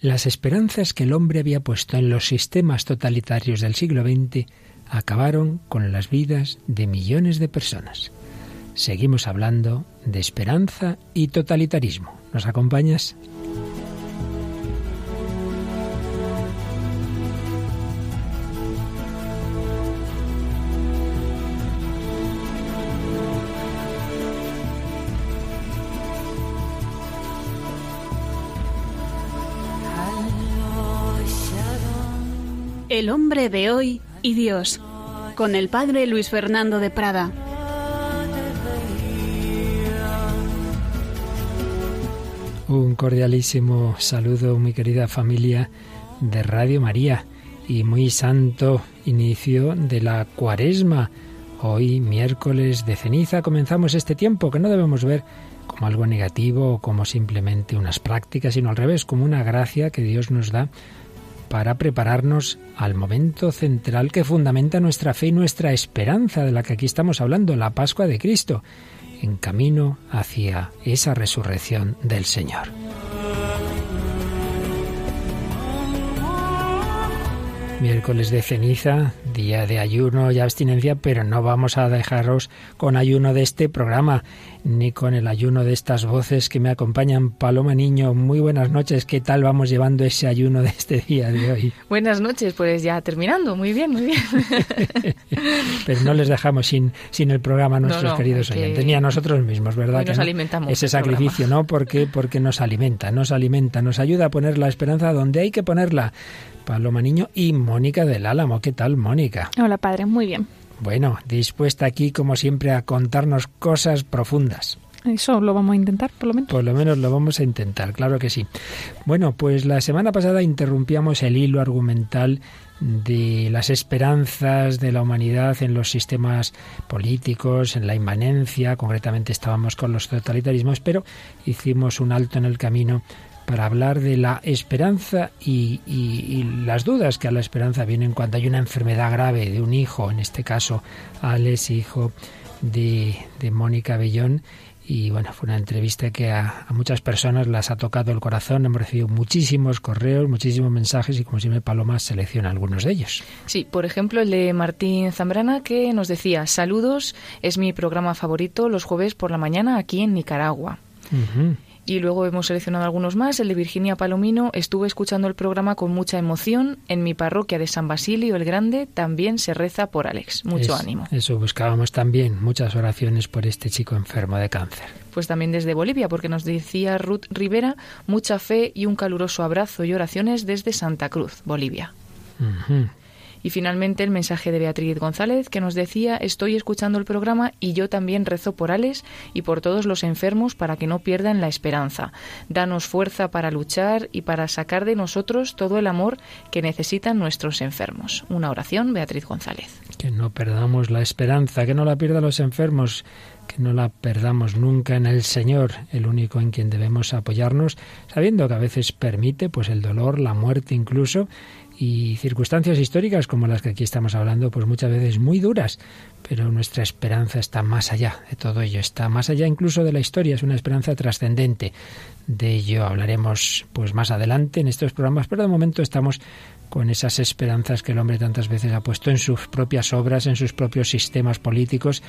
las esperanzas que el hombre había puesto en los sistemas totalitarios del siglo XX acabaron con las vidas de millones de personas. Seguimos hablando de esperanza y totalitarismo. ¿Nos acompañas? Hombre de hoy y Dios, con el padre Luis Fernando de Prada. Un cordialísimo saludo, mi querida familia de Radio María y muy santo inicio de la cuaresma. Hoy, miércoles de ceniza, comenzamos este tiempo que no debemos ver como algo negativo o como simplemente unas prácticas, sino al revés, como una gracia que Dios nos da para prepararnos al momento central que fundamenta nuestra fe y nuestra esperanza de la que aquí estamos hablando, la Pascua de Cristo, en camino hacia esa resurrección del Señor. Miércoles de ceniza, día de ayuno y abstinencia, pero no vamos a dejaros con ayuno de este programa ni con el ayuno de estas voces que me acompañan. Paloma Niño, muy buenas noches. ¿Qué tal vamos llevando ese ayuno de este día de hoy? Buenas noches, pues ya terminando. Muy bien, muy bien. Pero no les dejamos sin, sin el programa a nuestros queridos oyentes, ni a nosotros mismos, ¿verdad? nos alimentamos. Ese sacrificio, ¿no? Porque, porque nos alimenta, nos alimenta, nos ayuda a poner la esperanza donde hay que ponerla. Paloma Niño y Mónica del Álamo. ¿Qué tal, Mónica? Hola, padre. Muy bien. Bueno, dispuesta aquí, como siempre, a contarnos cosas profundas. Eso lo vamos a intentar, por lo menos. Por lo menos lo vamos a intentar, claro que sí. Bueno, pues la semana pasada interrumpíamos el hilo argumental de las esperanzas de la humanidad en los sistemas políticos, en la inmanencia, concretamente estábamos con los totalitarismos, pero hicimos un alto en el camino para hablar de la esperanza y, las dudas que a la esperanza vienen cuando hay una enfermedad grave de un hijo, en este caso Alex, hijo de, Mónica Bellón. Y bueno, fue una entrevista que a, a, muchas personas las ha tocado el corazón. Hemos recibido muchísimos correos, muchísimos mensajes y como siempre Paloma selecciona algunos de ellos. Sí, por ejemplo el de Martín Zambrana que nos decía, saludos, es mi programa favorito los jueves por la mañana aquí en Nicaragua. Y luego hemos seleccionado algunos más. El de Virginia Palomino. Estuve escuchando el programa con mucha emoción. En mi parroquia de San Basilio el Grande también se reza por Alex. Mucho ánimo. Eso buscábamos también. Muchas oraciones por este chico enfermo de cáncer. Pues también desde Bolivia, porque nos decía Ruth Rivera, mucha fe y un caluroso abrazo y oraciones desde Santa Cruz, Bolivia. Y finalmente el mensaje de Beatriz González que nos decía, estoy escuchando el programa y yo también rezo por Alex y por todos los enfermos para que no pierdan la esperanza. Danos fuerza para luchar y para sacar de nosotros todo el amor que necesitan nuestros enfermos. Una oración, Beatriz González. Que no perdamos la esperanza, que no la pierdan los enfermos que no la perdamos nunca en el Señor, el único en quien debemos apoyarnos, sabiendo que a veces permite pues el dolor, la muerte incluso, y circunstancias históricas como las que aquí estamos hablando, pues muchas veces muy duras, pero nuestra esperanza está más allá de todo ello, está más allá incluso de la historia, es una esperanza trascendente. De ello hablaremos pues más adelante en estos programas, pero de momento estamos con esas esperanzas que el hombre tantas veces ha puesto en sus propias obras, en sus propios sistemas políticos,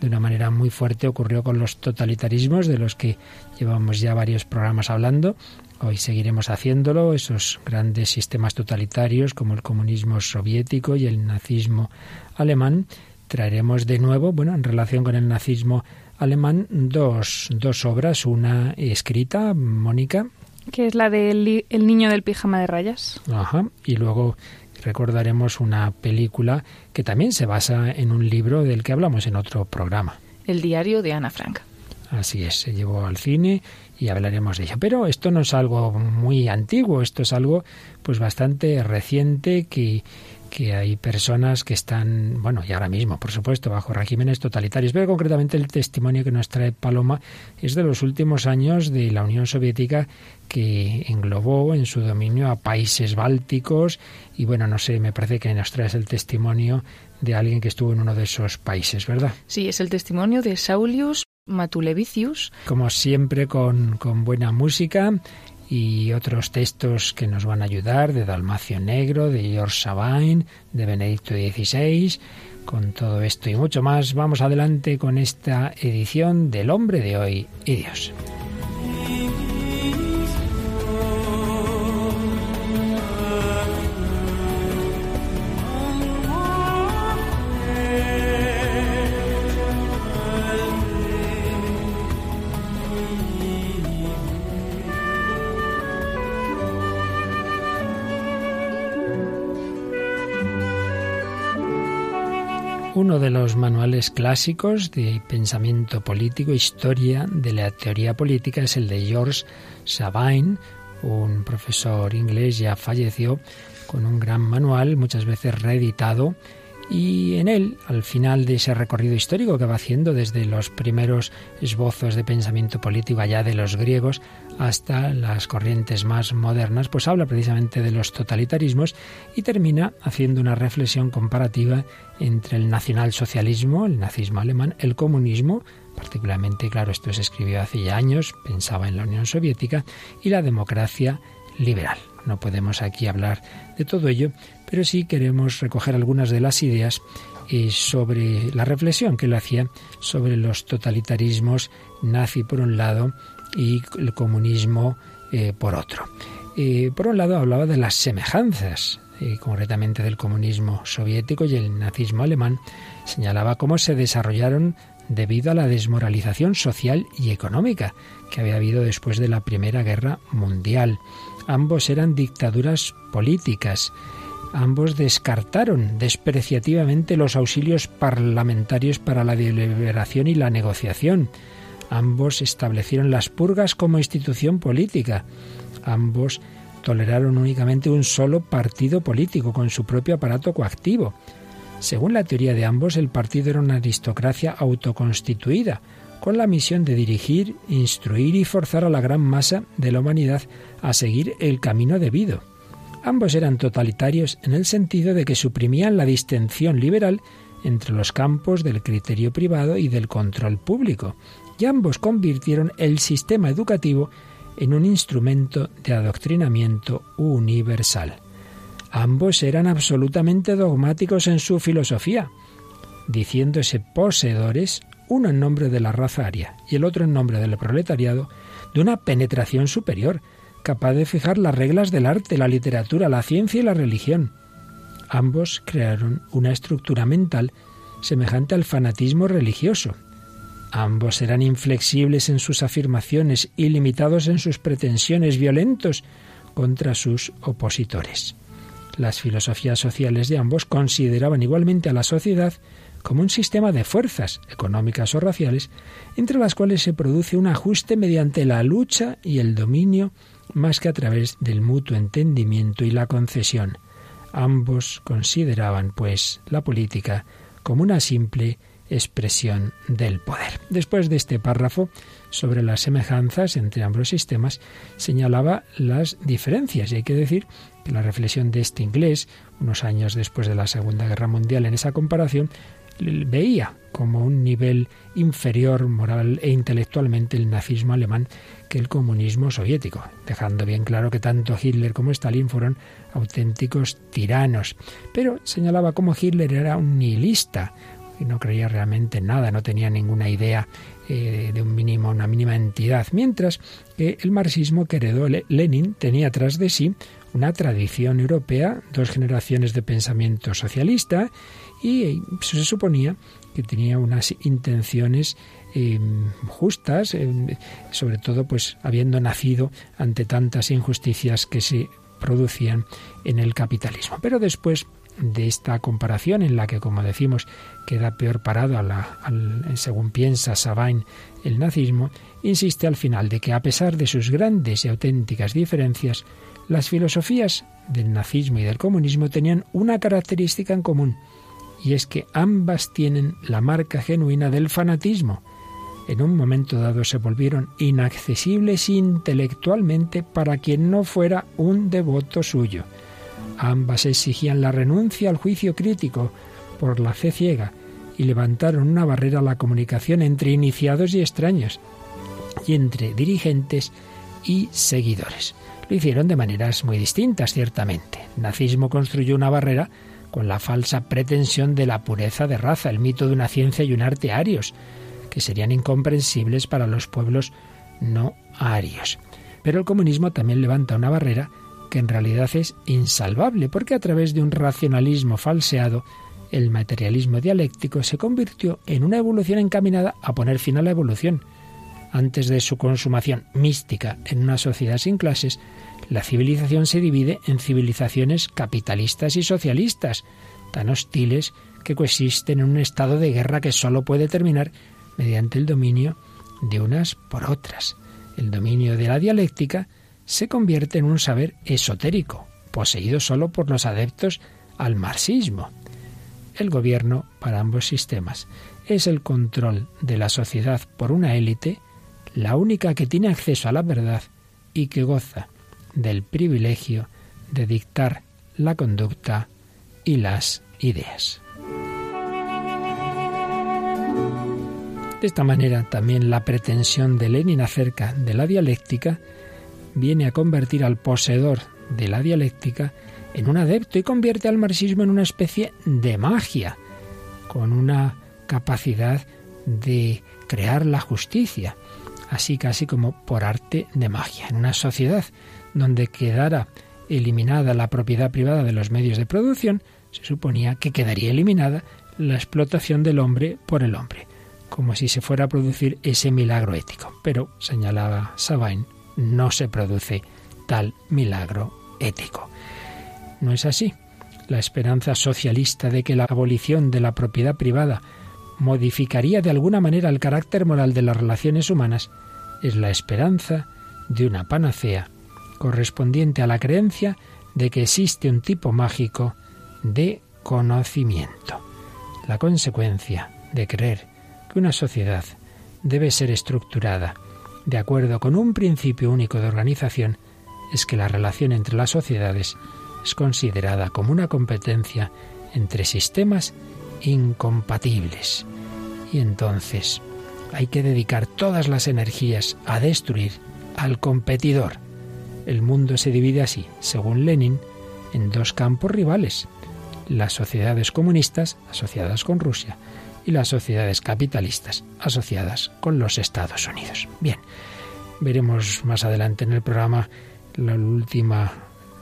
de una manera muy fuerte ocurrió con los totalitarismos, de los que llevamos ya varios programas hablando, Hoy seguiremos haciéndolo, esos grandes sistemas totalitarios como el comunismo soviético y el nazismo alemán. Traeremos de nuevo, bueno, en relación con el nazismo alemán, dos, dos obras, una escrita, Mónica. Que es la del El niño del pijama de rayas. Ajá, y luego recordaremos una película que también se basa en un libro del que hablamos en otro programa. El diario de Ana Frank. Así es, se llevó al cine y hablaremos de ello. Pero esto no es algo muy antiguo, esto es algo pues bastante reciente que, que hay personas que están, bueno, y ahora mismo, por supuesto, bajo regímenes totalitarios, pero concretamente el testimonio que nos trae Paloma es de los últimos años de la Unión Soviética que englobó en su dominio a países bálticos y bueno, no sé, me parece que nos traes el testimonio de alguien que estuvo en uno de esos países, ¿verdad? Sí, es el testimonio de Saulius Matulevicius. Como siempre, con, con buena música y otros textos que nos van a ayudar de Dalmacio Negro, de George Sabine, de Benedicto XVI. Con todo esto y mucho más, vamos adelante con esta edición del Hombre de hoy y Dios. Uno de los manuales clásicos de pensamiento político, historia de la teoría política, es el de George Sabine, un profesor inglés ya falleció, con un gran manual, muchas veces reeditado, y en él, al final de ese recorrido histórico que va haciendo desde los primeros esbozos de pensamiento político allá de los griegos hasta las corrientes más modernas, pues habla precisamente de los totalitarismos y termina haciendo una reflexión comparativa entre el nacionalsocialismo, el nazismo alemán, el comunismo, particularmente, claro, esto se escribió hace ya años, pensaba en la Unión Soviética, y la democracia liberal. No podemos aquí hablar de todo ello, pero sí queremos recoger algunas de las ideas eh, sobre la reflexión que él hacía sobre los totalitarismos nazi por un lado y el comunismo eh, por otro. Eh, por un lado hablaba de las semejanzas, concretamente del comunismo soviético y el nazismo alemán, señalaba cómo se desarrollaron debido a la desmoralización social y económica que había habido después de la Primera Guerra Mundial. Ambos eran dictaduras políticas ambos descartaron despreciativamente los auxilios parlamentarios para la deliberación y la negociación. Ambos establecieron las purgas como institución política. Ambos toleraron únicamente un solo partido político con su propio aparato coactivo. Según la teoría de ambos, el partido era una aristocracia autoconstituida, con la misión de dirigir, instruir y forzar a la gran masa de la humanidad a seguir el camino debido. Ambos eran totalitarios en el sentido de que suprimían la distensión liberal entre los campos del criterio privado y del control público, y ambos convirtieron el sistema educativo en un instrumento de adoctrinamiento universal. Ambos eran absolutamente dogmáticos en su filosofía, diciéndose poseedores, uno en nombre de la raza aria y el otro en nombre del proletariado, de una penetración superior, capaz de fijar las reglas del arte, la literatura, la ciencia y la religión. Ambos crearon una estructura mental semejante al fanatismo religioso. Ambos eran inflexibles en sus afirmaciones y limitados en sus pretensiones, violentos contra sus opositores. Las filosofías sociales de ambos consideraban igualmente a la sociedad como un sistema de fuerzas económicas o raciales entre las cuales se produce un ajuste mediante la lucha y el dominio más que a través del mutuo entendimiento y la concesión. Ambos consideraban, pues, la política como una simple expresión del poder. Después de este párrafo sobre las semejanzas entre ambos sistemas, señalaba las diferencias. Y hay que decir que la reflexión de este inglés, unos años después de la Segunda Guerra Mundial, en esa comparación, veía como un nivel inferior moral e intelectualmente el nazismo alemán que el comunismo soviético, dejando bien claro que tanto Hitler como Stalin fueron auténticos tiranos. Pero señalaba como Hitler era un nihilista, y no creía realmente en nada, no tenía ninguna idea eh, de un mínimo, una mínima entidad, mientras que el marxismo que heredó Lenin tenía tras de sí una tradición europea, dos generaciones de pensamiento socialista, y se suponía que tenía unas intenciones eh, justas, eh, sobre todo pues habiendo nacido ante tantas injusticias que se producían en el capitalismo. Pero después de esta comparación en la que, como decimos, queda peor parado a la, según piensa Sabine el nazismo, insiste al final de que a pesar de sus grandes y auténticas diferencias, las filosofías del nazismo y del comunismo tenían una característica en común, y es que ambas tienen la marca genuina del fanatismo. En un momento dado se volvieron inaccesibles intelectualmente para quien no fuera un devoto suyo. Ambas exigían la renuncia al juicio crítico por la fe ciega y levantaron una barrera a la comunicación entre iniciados y extraños, y entre dirigentes y seguidores. Lo hicieron de maneras muy distintas, ciertamente. Nazismo construyó una barrera con la falsa pretensión de la pureza de raza, el mito de una ciencia y un arte arios, que serían incomprensibles para los pueblos no arios. Pero el comunismo también levanta una barrera que en realidad es insalvable, porque a través de un racionalismo falseado, el materialismo dialéctico se convirtió en una evolución encaminada a poner fin a la evolución. Antes de su consumación mística en una sociedad sin clases, la civilización se divide en civilizaciones capitalistas y socialistas, tan hostiles que coexisten en un estado de guerra que sólo puede terminar mediante el dominio de unas por otras. El dominio de la dialéctica se convierte en un saber esotérico, poseído solo por los adeptos al marxismo. El gobierno para ambos sistemas es el control de la sociedad por una élite, la única que tiene acceso a la verdad y que goza del privilegio de dictar la conducta y las ideas. De esta manera, también la pretensión de Lenin acerca de la dialéctica viene a convertir al poseedor de la dialéctica en un adepto y convierte al marxismo en una especie de magia, con una capacidad de crear la justicia, así casi como por arte de magia. En una sociedad donde quedara eliminada la propiedad privada de los medios de producción, se suponía que quedaría eliminada la explotación del hombre por el hombre como si se fuera a producir ese milagro ético. Pero, señalaba Sabine, no se produce tal milagro ético. No es así. La esperanza socialista de que la abolición de la propiedad privada modificaría de alguna manera el carácter moral de las relaciones humanas es la esperanza de una panacea correspondiente a la creencia de que existe un tipo mágico de conocimiento. La consecuencia de creer que una sociedad debe ser estructurada de acuerdo con un principio único de organización es que la relación entre las sociedades es considerada como una competencia entre sistemas incompatibles. Y entonces hay que dedicar todas las energías a destruir al competidor. El mundo se divide así, según Lenin, en dos campos rivales. Las sociedades comunistas asociadas con Rusia y las sociedades capitalistas asociadas con los Estados Unidos. Bien, veremos más adelante en el programa la última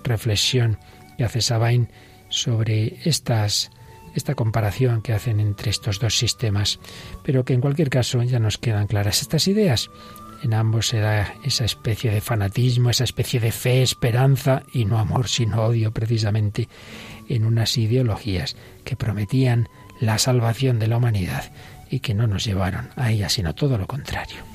reflexión que hace Sabine sobre esta comparación que hacen entre estos dos sistemas, pero que en cualquier caso ya nos quedan claras estas ideas. En ambos se da esa especie de fanatismo, esa especie de fe, esperanza y no amor, sino odio precisamente en unas ideologías que prometían la salvación de la humanidad y que no nos llevaron a ella, sino todo lo contrario.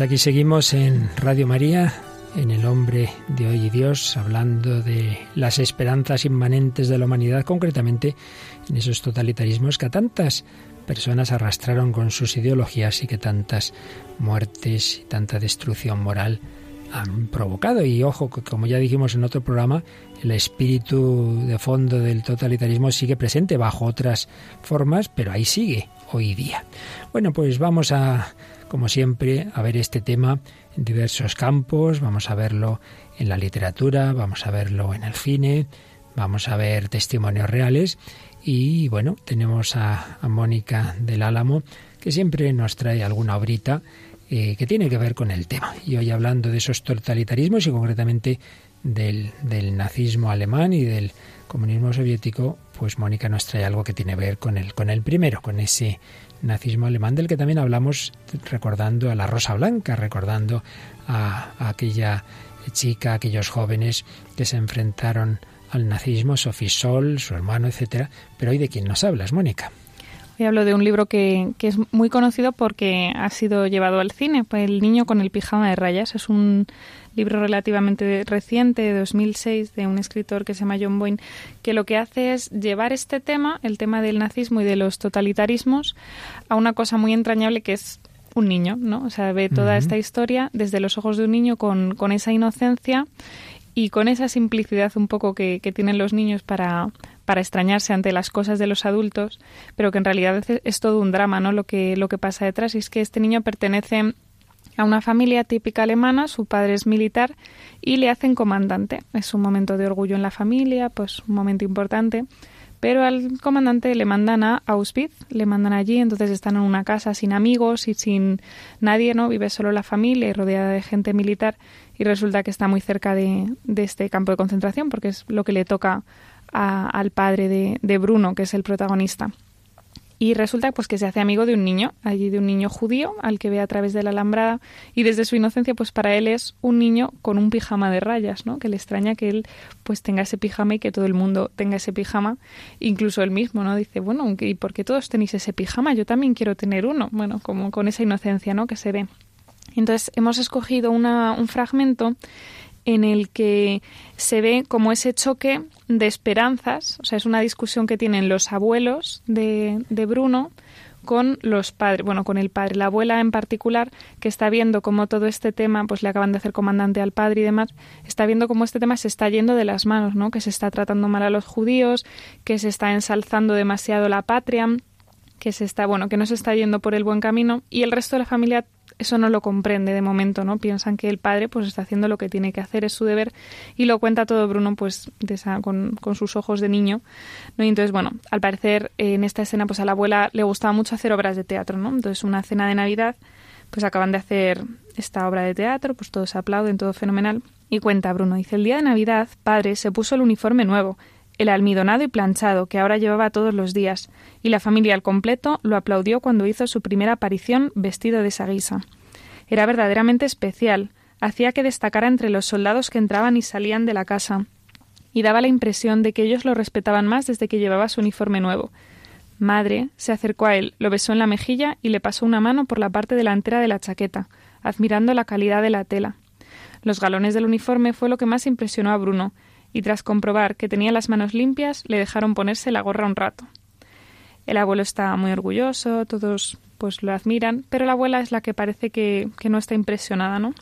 Pues aquí seguimos en Radio María, en El hombre de hoy y Dios, hablando de las esperanzas inmanentes de la humanidad, concretamente en esos totalitarismos que a tantas personas arrastraron con sus ideologías y que tantas muertes y tanta destrucción moral han provocado. Y ojo, que como ya dijimos en otro programa, el espíritu de fondo del totalitarismo sigue presente bajo otras formas, pero ahí sigue hoy día. Bueno, pues vamos a como siempre, a ver este tema en diversos campos. Vamos a verlo en la literatura, vamos a verlo en el cine, vamos a ver testimonios reales. Y bueno, tenemos a, Mónica del Álamo, que siempre nos trae alguna obrita eh, que tiene que ver con el tema. Y hoy hablando de esos totalitarismos y concretamente del, del nazismo alemán y del comunismo soviético, pues Mónica nos trae algo que tiene que ver con el, con el primero, con ese nazismo alemán, del que también hablamos recordando a la Rosa Blanca, recordando a, aquella chica, aquellos jóvenes que se enfrentaron al nazismo, Sofisol, su hermano, etcétera. Pero hoy de quién nos hablas, Mónica. Hoy hablo de un libro que, que, es muy conocido porque ha sido llevado al cine, pues El niño con el pijama de rayas. Es un libro relativamente reciente, de 2006, de un escritor que se llama John Boyne, que lo que hace es llevar este tema, el tema del nazismo y de los totalitarismos, a una cosa muy entrañable que es un niño, ¿no? O sea, ve toda esta historia desde los ojos de un niño con, con esa inocencia y con esa simplicidad un poco que, que tienen los niños para, para extrañarse ante las cosas de los adultos, pero que en realidad es, todo un drama, ¿no? Lo que, lo que pasa detrás y es que este niño pertenece a una familia típica alemana, su padre es militar y le hacen comandante. Es un momento de orgullo en la familia, pues un momento importante. Pero al comandante le mandan a Auschwitz, le mandan allí, entonces están en una casa sin amigos y sin nadie, ¿no? Vive solo la familia y rodeada de gente militar y resulta que está muy cerca de este campo de concentración porque es lo que le toca a, al padre de, de Bruno, que es el protagonista. Y resulta pues que se hace amigo de un niño, allí de un niño judío al que ve a través de la alambrada y desde su inocencia pues para él es un niño con un pijama de rayas, ¿no? Que le extraña que él pues tenga ese pijama y que todo el mundo tenga ese pijama, incluso él mismo, ¿no? Dice, bueno, ¿y por qué todos tenéis ese pijama? Yo también quiero tener uno, bueno, como con esa inocencia, ¿no? Que se ve. Entonces hemos escogido una, un fragmento en el que se ve como ese choque de esperanzas, o sea, es una discusión que tienen los abuelos de, de Bruno con los padres, bueno, con el padre, la abuela en particular, que está viendo cómo todo este tema, pues le acaban de hacer comandante al padre y demás, está viendo cómo este tema se está yendo de las manos, ¿no? Que se está tratando mal a los judíos, que se está ensalzando demasiado la patria, que se está, bueno, que no se está yendo por el buen camino y el resto de la familia eso no lo comprende de momento, ¿no? Piensan que el padre pues está haciendo lo que tiene que hacer, es su deber, y lo cuenta todo Bruno pues de esa, con, con, sus ojos de niño, ¿no? Y entonces, bueno, al parecer en esta escena pues a la abuela le gustaba mucho hacer obras de teatro, ¿no? Entonces una cena de Navidad, pues acaban de hacer esta obra de teatro, pues todos aplauden, todo fenomenal. Y cuenta Bruno, dice, el día de Navidad, padre se puso el uniforme nuevo, el almidonado y planchado que ahora llevaba todos los días, y la familia al completo lo aplaudió cuando hizo su primera aparición vestido de esa guisa. Era verdaderamente especial, hacía que destacara entre los soldados que entraban y salían de la casa, y daba la impresión de que ellos lo respetaban más desde que llevaba su uniforme nuevo. Madre se acercó a él, lo besó en la mejilla y le pasó una mano por la parte delantera de la chaqueta, admirando la calidad de la tela. Los galones del uniforme fue lo que más impresionó a Bruno, y tras comprobar que tenía las manos limpias, le dejaron ponerse la gorra un rato. El abuelo está muy orgulloso, todos pues lo admiran, pero la abuela es la que parece que, que no está impresionada, ¿no?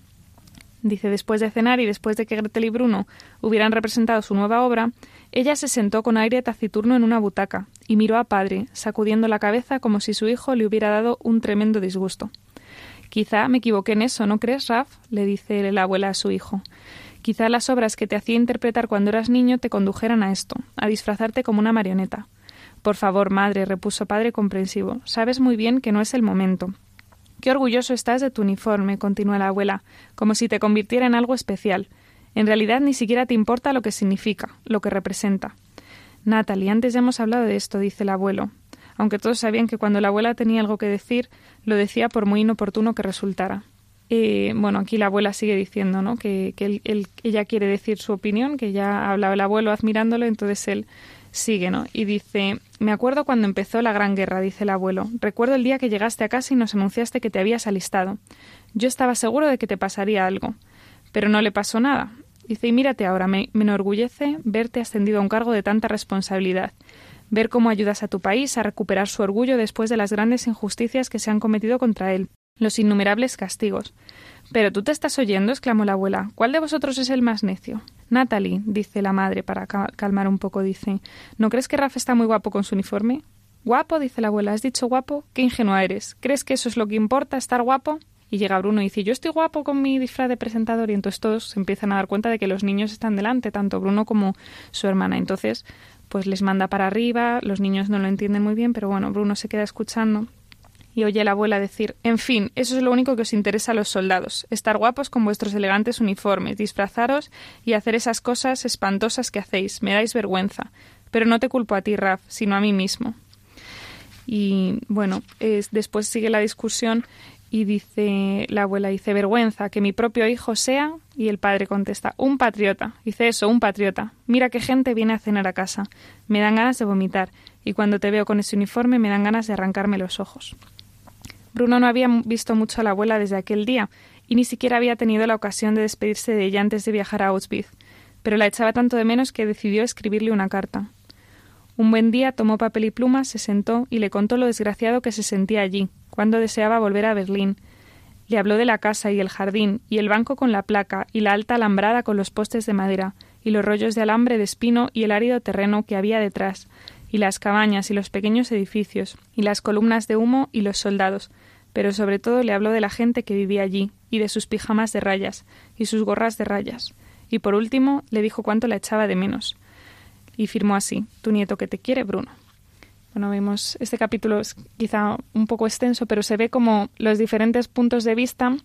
Dice, después de cenar y después de que Gretel y Bruno hubieran representado su nueva obra, ella se sentó con aire taciturno en una butaca y miró a padre, sacudiendo la cabeza como si su hijo le hubiera dado un tremendo disgusto. Quizá me equivoqué en eso, ¿no crees, Raf? le dice la abuela a su hijo. Quizá las obras que te hacía interpretar cuando eras niño te condujeran a esto, a disfrazarte como una marioneta. Por favor, madre, repuso padre comprensivo, sabes muy bien que no es el momento. Qué orgulloso estás de tu uniforme, continuó la abuela, como si te convirtiera en algo especial. En realidad ni siquiera te importa lo que significa, lo que representa. Natalie, antes ya hemos hablado de esto, dice el abuelo, aunque todos sabían que cuando la abuela tenía algo que decir, lo decía por muy inoportuno que resultara. Eh, bueno, aquí la abuela sigue diciendo ¿no? que, él, ella quiere decir su opinión, que ya hablaba el abuelo admirándolo, entonces él sigue, ¿no? Y dice, me acuerdo cuando empezó la gran guerra, dice el abuelo. Recuerdo el día que llegaste a casa y nos anunciaste que te habías alistado. Yo estaba seguro de que te pasaría algo, pero no le pasó nada. Dice, y mírate ahora, me enorgullece verte ascendido a un cargo de tanta responsabilidad, ver cómo ayudas a tu país a recuperar su orgullo después de las grandes injusticias que se han cometido contra él los innumerables castigos. Pero tú te estás oyendo, exclamó la abuela. ¿Cuál de vosotros es el más necio? Natalie, dice la madre para calmar un poco, dice. ¿No crees que Raf está muy guapo con su uniforme? Guapo, dice la abuela. ¿Has dicho guapo? Qué ingenua eres. ¿Crees que eso es lo que importa, estar guapo? Y llega Bruno y dice, yo estoy guapo con mi disfraz de presentador y entonces todos se empiezan a dar cuenta de que los niños están delante, tanto Bruno como su hermana. Entonces, pues les manda para arriba, los niños no lo entienden muy bien, pero bueno, Bruno se queda escuchando y oye la abuela decir En fin, eso es lo único que os interesa a los soldados, estar guapos con vuestros elegantes uniformes, disfrazaros y hacer esas cosas espantosas que hacéis. Me dais vergüenza. Pero no te culpo a ti, Raf, sino a mí mismo. Y bueno, es, después sigue la discusión Y dice la abuela, dice, vergüenza, que mi propio hijo sea. Y el padre contesta, un patriota. Dice eso, un patriota. Mira qué gente viene a cenar a casa. Me dan ganas de vomitar. Y cuando te veo con ese uniforme me dan ganas de arrancarme los ojos. Bruno no había visto mucho a la abuela desde aquel día y ni siquiera había tenido la ocasión de despedirse de ella antes de viajar a Auschwitz, pero la echaba tanto de menos que decidió escribirle una carta. Un buen día tomó papel y pluma, se sentó y le contó lo desgraciado que se sentía allí, cuando deseaba volver a Berlín. Le habló de la casa y el jardín, y el banco con la placa, y la alta alambrada con los postes de madera, y los rollos de alambre de espino y el árido terreno que había detrás, y las cabañas y los pequeños edificios, y las columnas de humo y los soldados, pero sobre todo le habló de la gente que vivía allí, y de sus pijamas de rayas, y sus gorras de rayas, y por último le dijo cuánto la echaba de menos, y firmó así, tu nieto que te quiere, Bruno. Bueno, vemos, este capítulo es quizá un poco extenso, pero se ve como los diferentes puntos de vista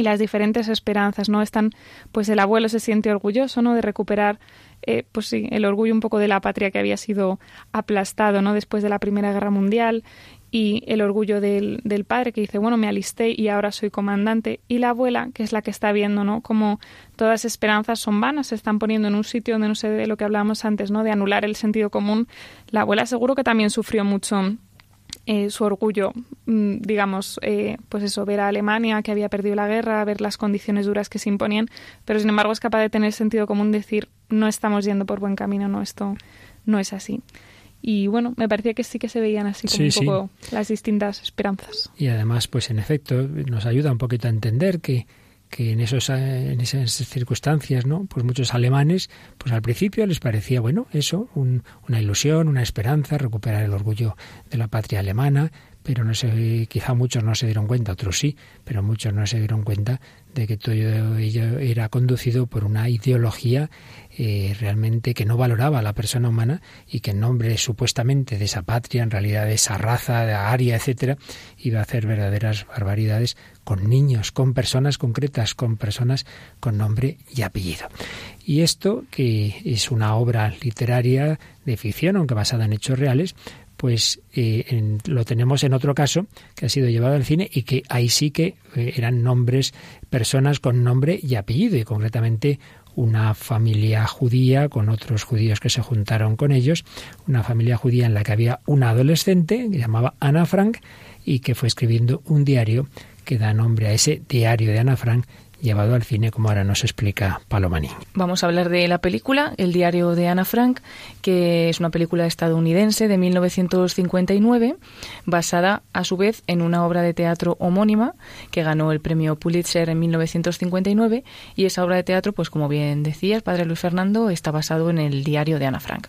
y las diferentes esperanzas, ¿no? Están, pues el abuelo se siente orgulloso, ¿no? De recuperar, eh, pues sí, el orgullo un poco de la patria que había sido aplastado, ¿no? Después de la Primera Guerra Mundial y el orgullo del, del, padre que dice, bueno, me alisté y ahora soy comandante, y la abuela, que es la que está viendo, ¿no? Como todas esperanzas son vanas, se están poniendo en un sitio donde no sé de lo que hablábamos antes, ¿no? De anular el sentido común. La abuela seguro que también sufrió mucho eh, su orgullo, mm, digamos, eh, pues eso, ver a Alemania que había perdido la guerra, ver las condiciones duras que se imponían, pero sin embargo es capaz de tener sentido común decir, no estamos yendo por buen camino, no, esto no es así. Y bueno, me parecía que sí que se veían así como un poco las distintas esperanzas. Y además, pues en efecto, nos ayuda un poquito a entender que, que en, esos, en esas circunstancias, ¿no? Pues muchos alemanes, pues al principio les parecía, bueno, eso, una ilusión, una esperanza, recuperar el orgullo de la patria alemana, pero no sé, quizá muchos no se dieron cuenta, otros sí, pero muchos no se dieron cuenta de que todo ello era conducido por una ideología eh, realmente que no valoraba a la persona humana y que en nombre supuestamente de esa patria, en realidad de esa raza, de aria, etcétera, iba a hacer verdaderas barbaridades con niños, con personas concretas, con personas con nombre y apellido. Y esto, que es una obra literaria de ficción, aunque basada en hechos reales, pues eh, lo tenemos en otro caso que ha sido llevado al cine y que ahí sí que eh, eran nombres, personas con nombre y apellido, y concretamente una familia judía con otros judíos que se juntaron con ellos, una familia judía en la que había una adolescente que llamaba Ana Frank y que fue escribiendo un diario que da nombre a ese diario de Ana Frank llevado al cine, como ahora nos explica Palomani. Vamos a hablar de la película, El diario de Ana Frank, que es una película estadounidense de 1959, basada a su vez en una obra de teatro homónima que ganó el premio Pulitzer en 1959 y esa obra de teatro, pues como bien decías, Padre Luis Fernando, está basado en el diario de Ana Frank.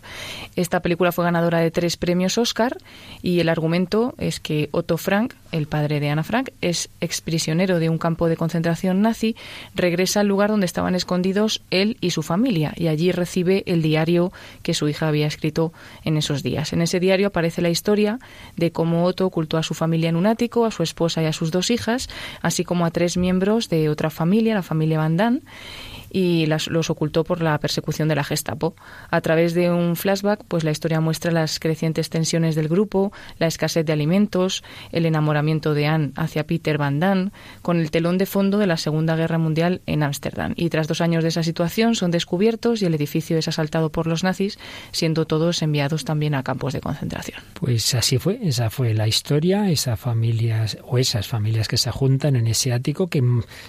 Esta película fue ganadora de tres premios Oscar y el argumento es que Otto Frank, el padre de Ana Frank, es exprisionero de un campo de concentración nazi regresa al lugar donde estaban escondidos él y su familia y allí recibe el diario que su hija había escrito en esos días. En ese diario aparece la historia de cómo Otto ocultó a su familia en un ático, a su esposa y a sus dos hijas, así como a tres miembros de otra familia, la familia Van Damme, y las, los ocultó por la persecución de la Gestapo. A través de un flashback, pues la historia muestra las crecientes tensiones del grupo, la escasez de alimentos, el enamoramiento de Anne hacia Peter Van Damme, con el telón de fondo de la Segunda Guerra Mundial en Ámsterdam. Y tras dos años de esa situación son descubiertos y el edificio es asaltado por los nazis, siendo todos enviados también a campos de concentración. Pues así fue, esa fue la historia, esas familias o esas familias que se juntan en ese ático que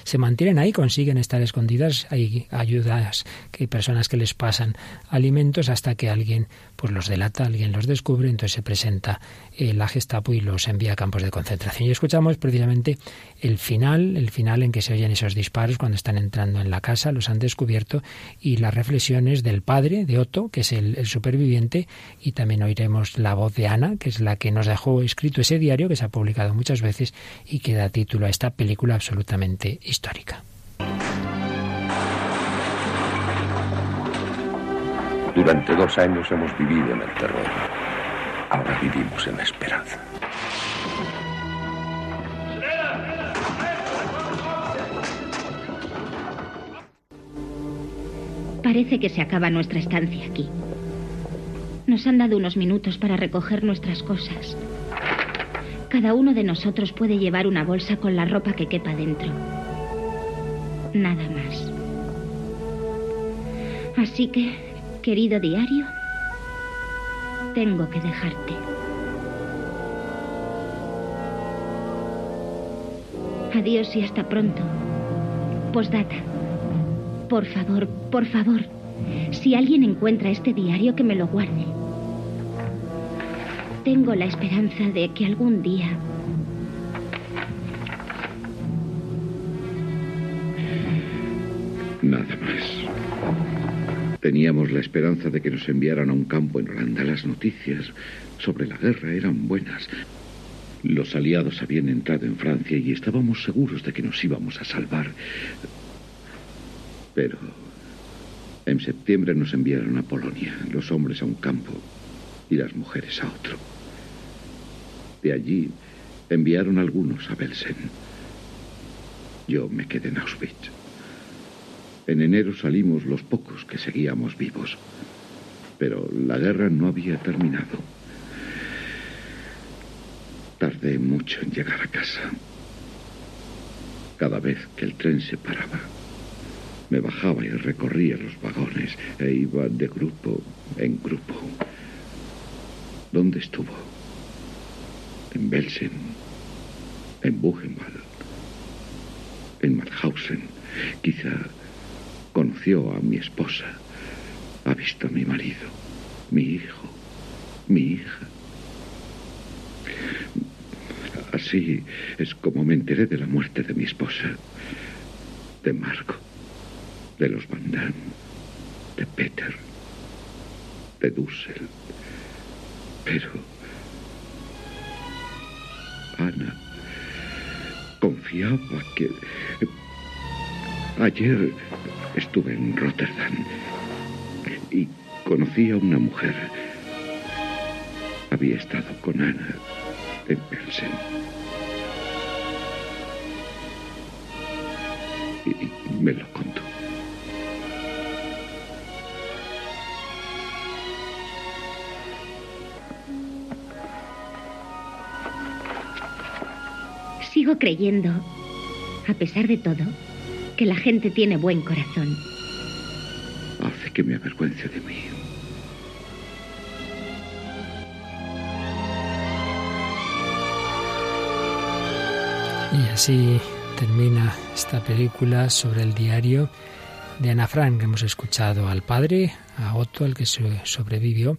se mantienen ahí, consiguen estar escondidas ayudas, que hay personas que les pasan alimentos hasta que alguien pues los delata, alguien los descubre, entonces se presenta eh, la Gestapo y los envía a campos de concentración. Y escuchamos precisamente el final, el final en que se oyen esos disparos cuando están entrando en la casa, los han descubierto, y las reflexiones del padre, de Otto, que es el superviviente, y también oiremos la voz de Ana, que es la que nos dejó escrito ese diario, que se ha publicado muchas veces y que da título a esta película absolutamente histórica. Durante dos años hemos vivido en el terror. Ahora vivimos en la esperanza. Parece que se acaba nuestra estancia aquí. Nos han dado unos minutos para recoger nuestras cosas. Cada uno de nosotros puede llevar una bolsa con la ropa que quepa dentro. Nada más. Así que, querido diario, tengo que dejarte. Adiós y hasta pronto. Postdata. Por favor, por favor, si alguien encuentra este diario, que me lo guarde. Tengo la esperanza de que algún día... Teníamos la esperanza de que nos enviaran a un campo en Holanda. Las noticias sobre la guerra eran buenas. Los aliados habían entrado en Francia y estábamos seguros de que nos íbamos a salvar. Pero en septiembre nos enviaron a Polonia, los hombres a un campo y las mujeres a otro. De allí enviaron algunos a Belsen. Yo me quedé en Auschwitz. En enero salimos los pocos que seguíamos vivos. Pero la guerra no había terminado. Tardé mucho en llegar a casa. Cada vez que el tren se paraba, me bajaba y recorría los vagones e iba de grupo en grupo. ¿Dónde estuvo? En Belsen, en Buchenwald, en Mauthausen. Quizá conoció a mi esposa, ha visto a mi marido, mi hijo, mi hija. Así es como me enteré de la muerte de mi esposa, de Marco, de los Van Damme, de Peter, de Dussel. Pero Ana confiaba que... Ayer estuve en Rotterdam y conocí a una mujer. Había estado con Ana en Belsen. Y me lo contó. Sigo creyendo, a pesar de todo, que la gente tiene buen corazón. Hace que me avergüence de mí. Y así termina esta película sobre el diario de Ana Frank. Hemos escuchado al padre, a Otto, el que sobrevivió,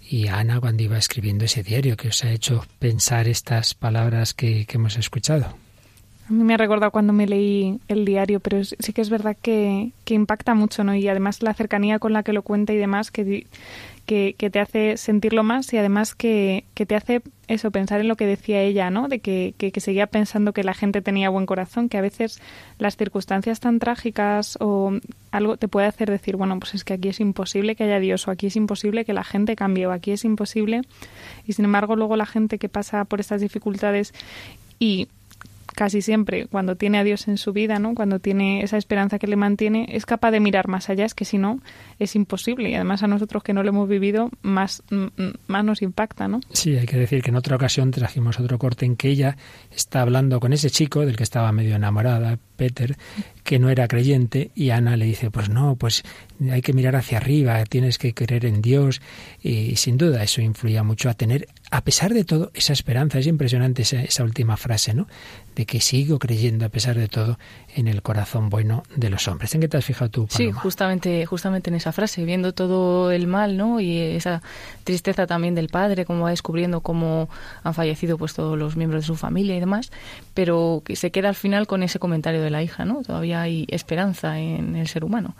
y a Ana cuando iba escribiendo ese diario que os ha hecho pensar estas palabras que, que hemos escuchado. A mí me ha recordado cuando me leí el diario, pero sí que es verdad que, que, impacta mucho, ¿no? Y además la cercanía con la que lo cuenta y demás, que, que, que te hace sentirlo más y además que, que, te hace eso, pensar en lo que decía ella, ¿no? De que, que, seguía pensando que la gente tenía buen corazón, que a veces las circunstancias tan trágicas o algo te puede hacer decir, bueno, pues es que aquí es imposible que haya Dios o aquí es imposible que la gente cambie o aquí es imposible. Y sin embargo, luego la gente que pasa por estas dificultades y casi siempre cuando tiene a Dios en su vida, ¿no? Cuando tiene esa esperanza que le mantiene, es capaz de mirar más allá, es que si no es imposible y además a nosotros que no lo hemos vivido más más nos impacta, ¿no? Sí, hay que decir que en otra ocasión trajimos otro corte en que ella está hablando con ese chico del que estaba medio enamorada, Peter, que no era creyente y Ana le dice, pues no, pues hay que mirar hacia arriba, tienes que creer en Dios y sin duda eso influía mucho a tener, a pesar de todo, esa esperanza. Es impresionante esa, esa última frase, ¿no? De que sigo creyendo a pesar de todo en el corazón bueno de los hombres. ¿En qué te has fijado tú, Paloma? Sí, justamente, justamente en esa frase, viendo todo el mal, ¿no? Y esa tristeza también del padre, como va descubriendo cómo han fallecido pues todos los miembros de su familia y demás, pero que se queda al final con ese comentario de la hija, ¿no? Todavía hay esperanza en el ser humano.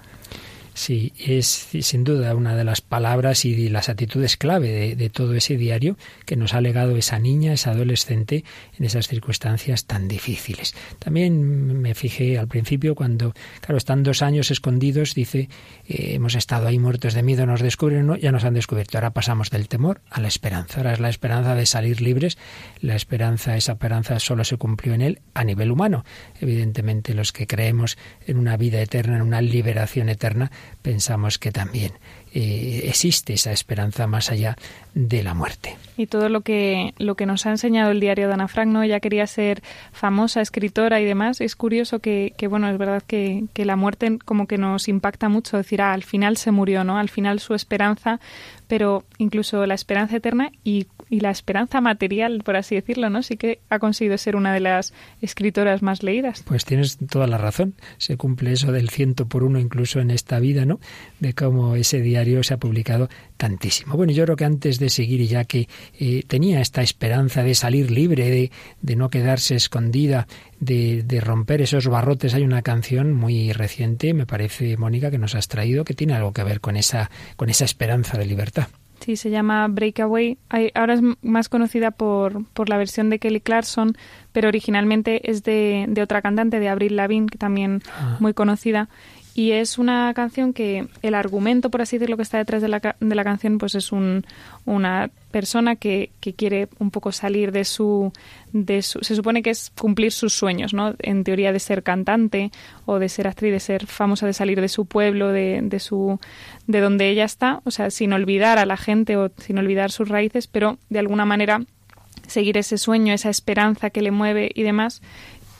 Sí, es sin duda una de las palabras y las actitudes clave de, de, todo ese diario que nos ha legado esa niña, esa adolescente, en esas circunstancias tan difíciles. También me fijé al principio cuando, claro, están dos años escondidos, dice, eh, hemos estado ahí muertos de miedo, nos descubren, ¿no? ya nos han descubierto. Ahora pasamos del temor a la esperanza. Ahora es la esperanza de salir libres. La esperanza, esa esperanza solo se cumplió en él a nivel humano. Evidentemente, los que creemos en una vida eterna, en una liberación eterna, pensamos que también eh, existe esa esperanza más allá de la muerte. Y todo lo que, lo que nos ha enseñado el diario de Ana Frank, ¿no? Ella quería ser famosa, escritora y demás. Es curioso que, que bueno, es verdad que, que, la muerte como que nos impacta mucho, decir, ah, al final se murió, ¿no? Al final su esperanza, pero incluso la esperanza eterna y, y la esperanza material, por así decirlo, ¿no? Sí que ha conseguido ser una de las escritoras más leídas. Pues tienes toda la razón. Se cumple eso del ciento por uno incluso en esta vida, ¿no? De cómo ese diario se ha publicado tantísimo. Bueno, yo creo que antes de seguir, y ya que eh, tenía esta esperanza de salir libre, de, de no quedarse escondida, de, de, romper esos barrotes, hay una canción muy reciente, me parece, Mónica, que nos has traído, que tiene algo que ver con esa, con esa esperanza de libertad. Sí, se llama Breakaway. Ahora es más conocida por, por la versión de Kelly Clarkson, pero originalmente es de, de otra cantante, de Avril Lavigne, que también ah. muy conocida. Y es una canción que el argumento, por así decirlo, que está detrás de la, de la canción, pues es un, una persona que, que, quiere un poco salir de su, de su... Se supone que es cumplir sus sueños, ¿no? En teoría de ser cantante o de ser actriz, de ser famosa, de salir de su pueblo, de, de, su, de donde ella está, o sea, sin olvidar a la gente o sin olvidar sus raíces, pero de alguna manera seguir ese sueño, esa esperanza que le mueve y demás.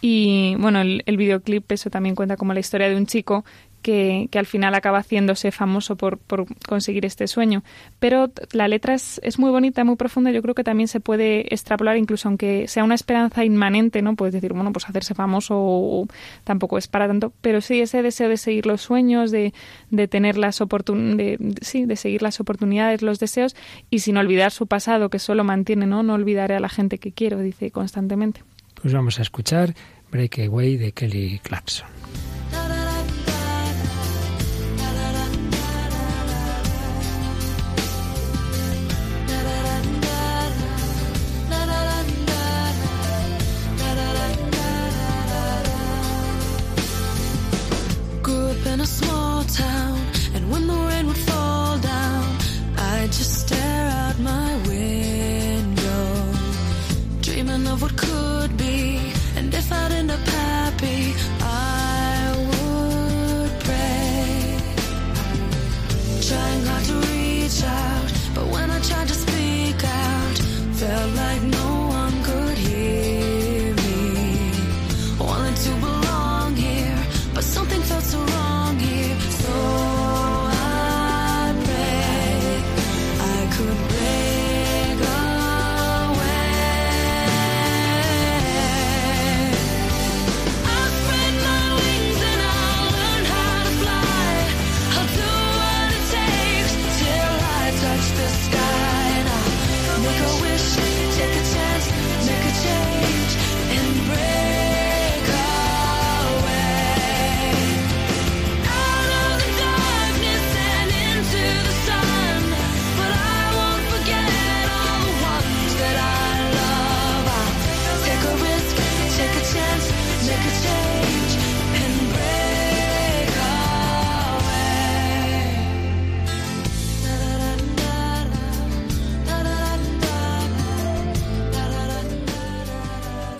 Y bueno, el, videoclip, eso también cuenta como la historia de un chico que, que al final acaba haciéndose famoso por, por, conseguir este sueño. Pero la letra es, es, muy bonita, muy profunda. Yo creo que también se puede extrapolar, incluso aunque sea una esperanza inmanente, ¿no? Puedes decir, bueno, pues hacerse famoso o, tampoco es para tanto. Pero sí ese deseo de seguir los sueños, de, de tener las oportunidades, sí, de seguir las oportunidades, los deseos y sin olvidar su pasado, que solo mantiene, ¿no? No olvidaré a la gente que quiero, dice constantemente. Pues vamos a escuchar Breakaway de Kelly Clarkson.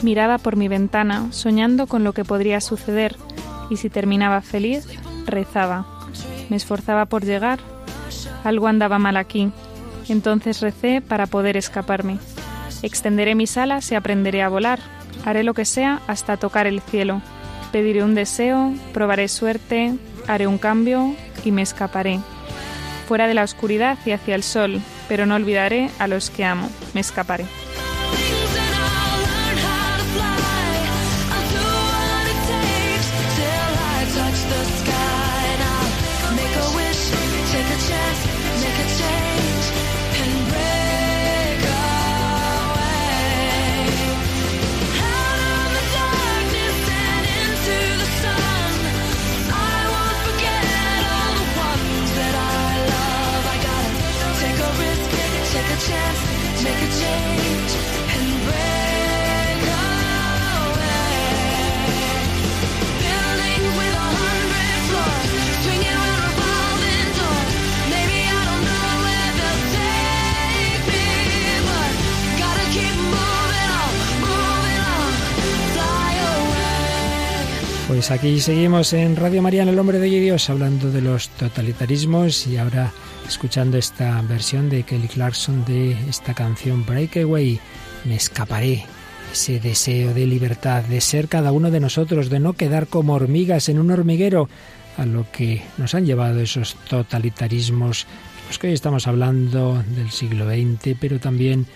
Miraba por mi ventana, soñando con lo que podría suceder, y si terminaba feliz, rezaba. Me esforzaba por llegar. Algo andaba mal aquí. Entonces recé para poder escaparme. Extenderé mis alas y aprenderé a volar. Haré lo que sea hasta tocar el cielo. Pediré un deseo, probaré suerte, haré un cambio y me escaparé. Fuera de la oscuridad y hacia el sol, pero no olvidaré a los que amo. Me escaparé. Pues aquí seguimos en Radio María en el Hombre de Dios hablando de los totalitarismos y ahora escuchando esta versión de Kelly Clarkson de esta canción Breakaway, Me escaparé, ese deseo de libertad, de ser cada uno de nosotros, de no quedar como hormigas en un hormiguero, a lo que nos han llevado esos totalitarismos, pues que hoy estamos hablando del siglo XX, pero también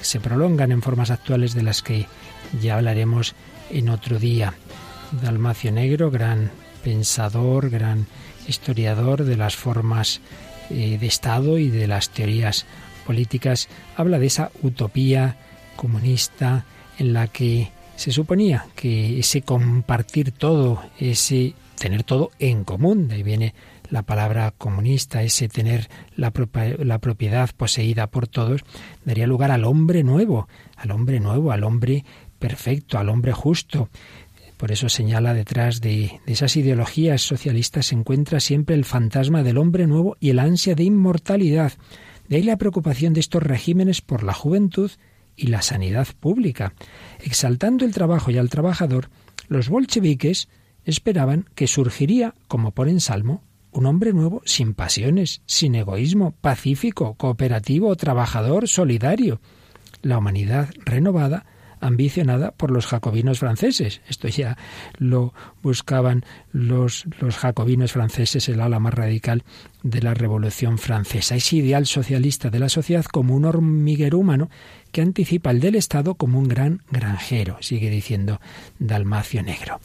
se prolongan en formas actuales de las que ya hablaremos en otro día. Dalmacio Negro, gran pensador, gran historiador de las formas eh, de Estado y de las teorías políticas, habla de esa utopía comunista en la que se suponía que ese compartir todo, ese tener todo en común, de ahí viene la palabra comunista, ese tener la, la, propiedad poseída por todos, daría lugar al hombre nuevo, al hombre nuevo, al hombre perfecto, al hombre justo. Por eso señala detrás de, esas ideologías socialistas se encuentra siempre el fantasma del hombre nuevo y el ansia de inmortalidad. De ahí la preocupación de estos regímenes por la juventud y la sanidad pública. Exaltando el trabajo y al trabajador, los bolcheviques esperaban que surgiría, como por ensalmo, un hombre nuevo sin pasiones, sin egoísmo, pacífico, cooperativo, trabajador, solidario. La humanidad renovada ambicionada por los jacobinos franceses. Esto ya lo buscaban los, los jacobinos franceses, el ala más radical de la Revolución Francesa. Ese ideal socialista de la sociedad como un hormiguero humano que anticipa el del Estado como un gran granjero, sigue diciendo Dalmacio Negro.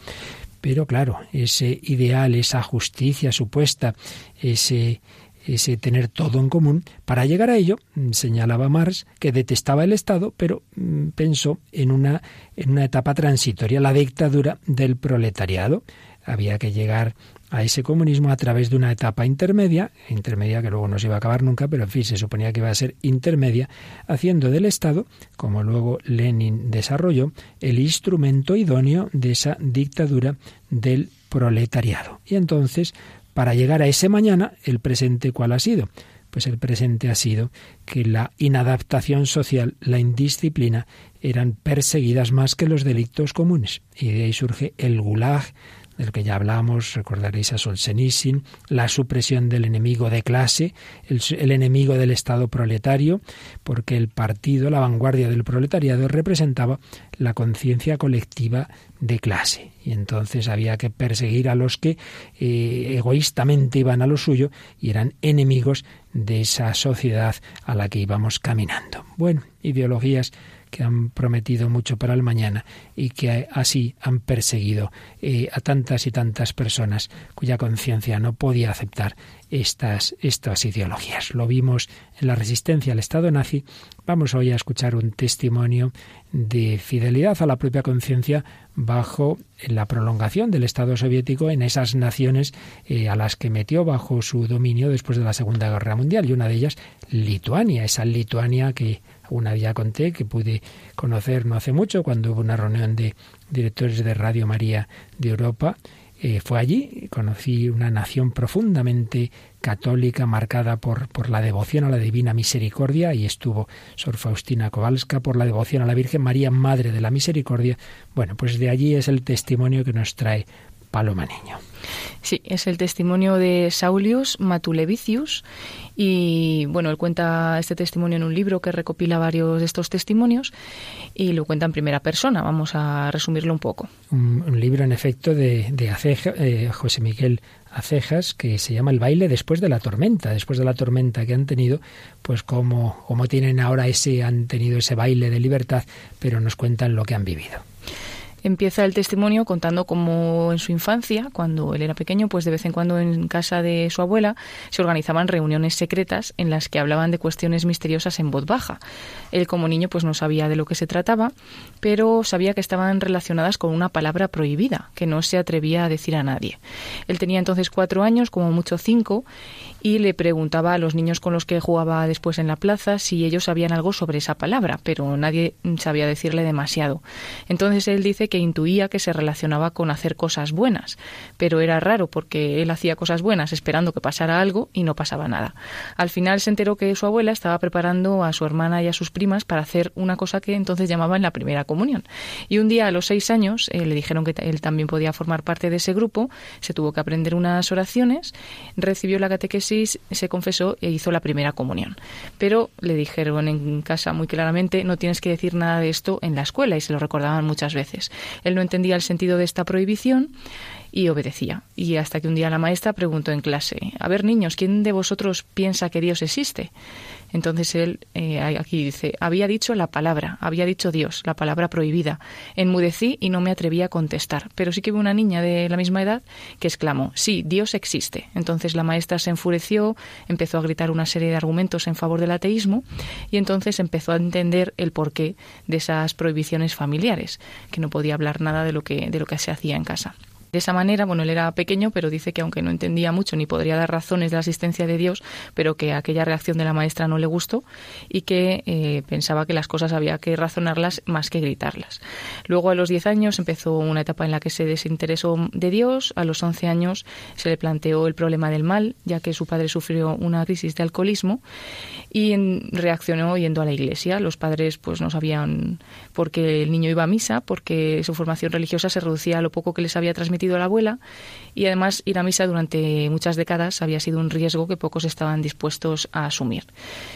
Pero claro, ese ideal, esa justicia supuesta, ese ese tener todo en común. Para llegar a ello, mm, señalaba Marx que detestaba el Estado, pero mm, pensó en una, en una etapa transitoria, la dictadura del proletariado. Había que llegar a ese comunismo a través de una etapa intermedia, intermedia que luego no se iba a acabar nunca, pero en fin, se suponía que iba a ser intermedia, haciendo del Estado, como luego Lenin desarrolló, el instrumento idóneo de esa dictadura del proletariado. Y entonces para llegar a ese mañana, el presente cuál ha sido? Pues el presente ha sido que la inadaptación social, la indisciplina, eran perseguidas más que los delitos comunes. Y de ahí surge el gulag, del que ya hablamos, recordaréis a Solzhenitsyn, la supresión del enemigo de clase, el, enemigo del Estado proletario, porque el partido, la vanguardia del proletariado, representaba la conciencia colectiva de clase. Y entonces había que perseguir a los que eh, egoístamente iban a lo suyo y eran enemigos de esa sociedad a la que íbamos caminando. Bueno, ideologías que han prometido mucho para el mañana y que así han perseguido eh, a tantas y tantas personas cuya conciencia no podía aceptar estas, estas ideologías. Lo vimos en la resistencia al Estado nazi. Vamos hoy a escuchar un testimonio de fidelidad a la propia conciencia bajo la prolongación del Estado soviético en esas naciones eh, a las que metió bajo su dominio después de la Segunda Guerra Mundial y una de ellas Lituania, esa Lituania que una día conté que pude conocer no hace mucho cuando hubo una reunión de directores de Radio María de Europa. Eh, fue allí, conocí una nación profundamente católica marcada por, por la devoción a la Divina Misericordia y estuvo Sor Faustina Kowalska por la devoción a la Virgen María, Madre de la Misericordia. Bueno, pues de allí es el testimonio que nos trae Paloma Niño. Sí, es el testimonio de Saulius Matulevicius y bueno, él cuenta este testimonio en un libro que recopila varios de estos testimonios y lo cuenta en primera persona. Vamos a resumirlo un poco. Un, libro en efecto de, de eh, José Miguel Acejas que se llama El baile después de la tormenta, después de la tormenta que han tenido, pues como, como tienen ahora ese, han tenido ese baile de libertad, pero nos cuentan lo que han vivido. Empieza el testimonio contando cómo en su infancia, cuando él era pequeño, pues de vez en cuando en casa de su abuela se organizaban reuniones secretas en las que hablaban de cuestiones misteriosas en voz baja. Él como niño pues no sabía de lo que se trataba, pero sabía que estaban relacionadas con una palabra prohibida que no se atrevía a decir a nadie. Él tenía entonces cuatro años, como mucho cinco, y le preguntaba a los niños con los que jugaba después en la plaza si ellos sabían algo sobre esa palabra, pero nadie sabía decirle demasiado. Entonces él dice que intuía que se relacionaba con hacer cosas buenas, pero era raro porque él hacía cosas buenas esperando que pasara algo y no pasaba nada. Al final se enteró que su abuela estaba preparando a su hermana y a sus primas para hacer una cosa que entonces llamaban la primera comunión. Y un día a los seis años eh, le dijeron que él también podía formar parte de ese grupo, se tuvo que aprender unas oraciones, recibió la catequesis, se confesó e hizo la primera comunión. Pero le dijeron en casa muy claramente, no tienes que decir nada de esto en la escuela y se lo recordaban muchas veces. Él no entendía el sentido de esta prohibición y obedecía. Y hasta que un día la maestra preguntó en clase, a ver niños, ¿quién de vosotros piensa que Dios existe? Entonces él, eh, aquí dice, había dicho la palabra, había dicho Dios, la palabra prohibida. Enmudecí y no me atreví a contestar. Pero sí que hubo una niña de la misma edad que exclamó, sí, Dios existe. Entonces la maestra se enfureció, empezó a gritar una serie de argumentos en favor del ateísmo y entonces empezó a entender el porqué de esas prohibiciones familiares, que no podía hablar nada de lo que, de lo que se hacía en casa. De esa manera, bueno, él era pequeño, pero dice que aunque no entendía mucho ni podría dar razones de la existencia de Dios, pero que aquella reacción de la maestra no le gustó y que eh, pensaba que las cosas había que razonarlas más que gritarlas. Luego, a los 10 años, empezó una etapa en la que se desinteresó de Dios. A los 11 años se le planteó el problema del mal, ya que su padre sufrió una crisis de alcoholismo y reaccionó yendo a la iglesia. Los padres pues no sabían por qué el niño iba a misa, porque su formación religiosa se reducía a lo poco que les había transmitido a la abuela y además ir a misa durante muchas décadas había sido un riesgo que pocos estaban dispuestos a asumir.